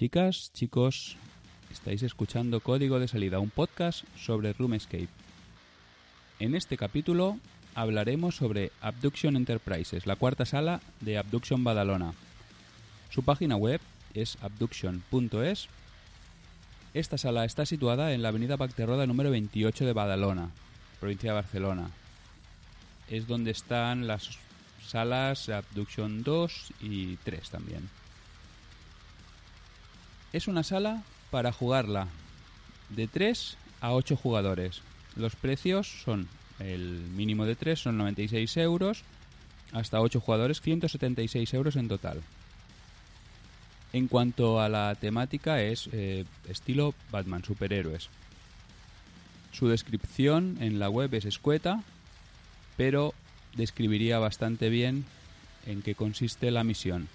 Chicas, chicos, estáis escuchando Código de Salida, un podcast sobre RoomScape. En este capítulo hablaremos sobre Abduction Enterprises, la cuarta sala de Abduction Badalona. Su página web es abduction.es. Esta sala está situada en la avenida Bacterroda número 28 de Badalona, provincia de Barcelona. Es donde están las salas Abduction 2 y 3 también. Es una sala para jugarla de 3 a 8 jugadores. Los precios son el mínimo de 3 son 96 euros, hasta 8 jugadores 176 euros en total. En cuanto a la temática es eh, estilo Batman, superhéroes. Su descripción en la web es escueta, pero describiría bastante bien en qué consiste la misión,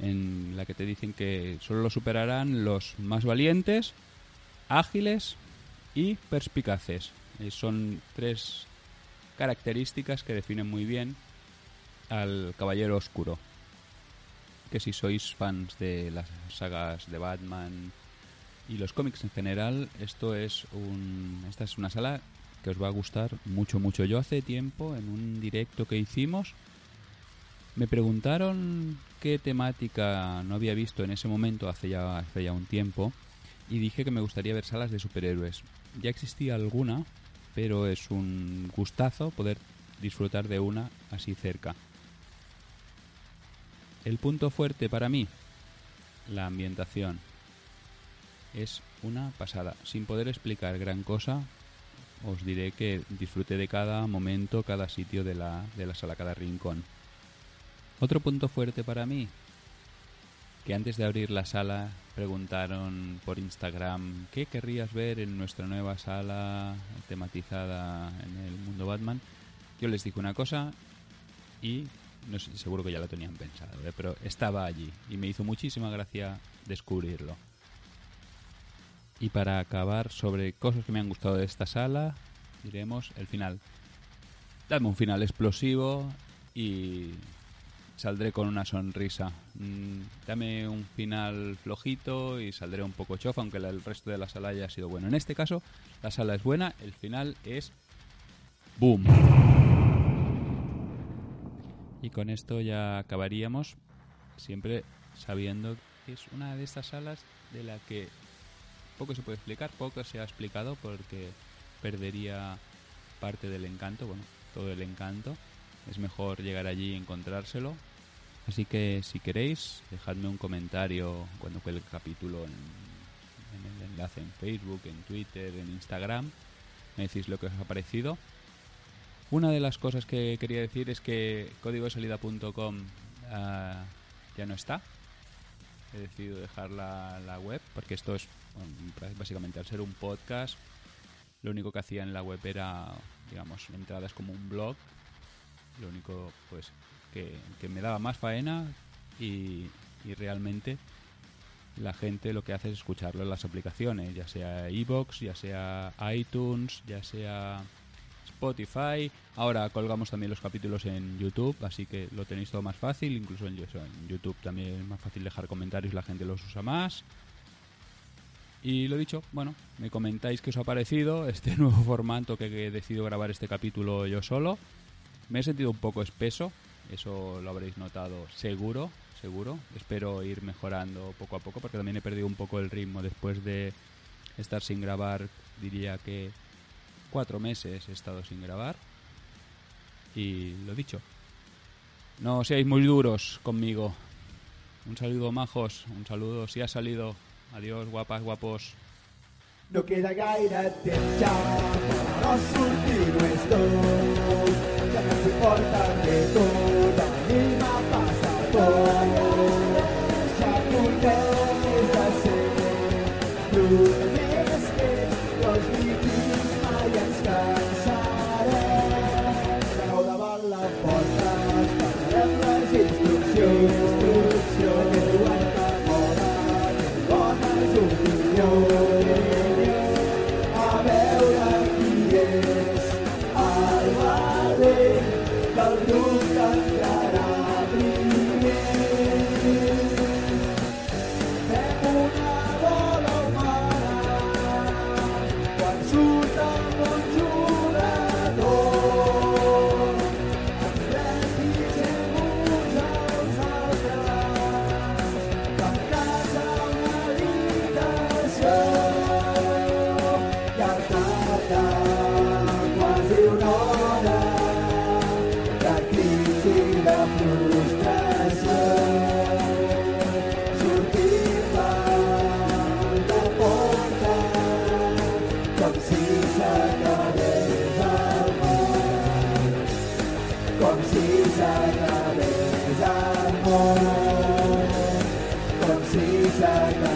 en la que te dicen que solo lo superarán los más valientes, ágiles y perspicaces. Eh, son tres características que definen muy bien al Caballero Oscuro. Que si sois fans de las sagas de Batman y los cómics en general, esto es un, esta es una sala que os va a gustar mucho, mucho. Yo hace tiempo, en un directo que hicimos, me preguntaron qué temática no había visto en ese momento, hace ya, un tiempo, y dije que me gustaría ver salas de superhéroes. Ya existía alguna, pero es un gustazo poder disfrutar de una así cerca. El punto fuerte para mí, la ambientación. Es una pasada. Sin poder explicar gran cosa, os diré que disfruté de cada momento, cada sitio de la, de la sala, cada rincón. Otro punto fuerte para mí, que antes de abrir la sala preguntaron por Instagram qué querrías ver en nuestra nueva sala tematizada en el mundo Batman. Yo les dije una cosa y no sé, seguro que ya lo tenían pensado, ¿eh? pero estaba allí y me hizo muchísima gracia descubrirlo. Y para acabar sobre cosas que me han gustado de esta sala, diremos el final. Dame un final explosivo y saldré con una sonrisa. Mm, dame un final flojito y saldré un poco chofa, aunque el resto de la sala haya sido bueno. En este caso, la sala es buena, el final es boom. Y con esto ya acabaríamos, siempre sabiendo que es una de estas salas de la que poco se puede explicar, poco se ha explicado porque perdería parte del encanto, bueno, todo el encanto es mejor llegar allí y encontrárselo. Así que si queréis, dejadme un comentario cuando cuelgue el capítulo en, el enlace en Facebook, en Twitter, en Instagram. Me decís lo que os ha parecido. Una de las cosas que quería decir es que códigosalida.com ah, ya no está. He decidido dejar la, la web porque esto es básicamente al ser un podcast. Lo único que hacía en la web era, digamos, entradas como un blog lo único, pues, que, me daba más faena y, realmente la gente lo que hace es escucharlo en las aplicaciones, ya sea iBox, ya sea iTunes, ya sea Spotify. Ahora colgamos también los capítulos en YouTube, así que lo tenéis todo más fácil. Incluso en, YouTube también es más fácil dejar comentarios, la gente los usa más. Y lo dicho, bueno, me comentáis qué os ha parecido este nuevo formato que he decidido grabar este capítulo yo solo. Me he sentido un poco espeso, eso lo habréis notado seguro, seguro. Espero ir mejorando poco a poco porque también he perdido un poco el ritmo después de estar sin grabar, diría que cuatro meses he estado sin grabar. Y lo dicho, no seáis muy duros conmigo. Un saludo, majos. Un saludo, si ha salido. Adiós, guapas, guapos. No queda no Porta de todo. Tá Sisa, Sisa, Sisa,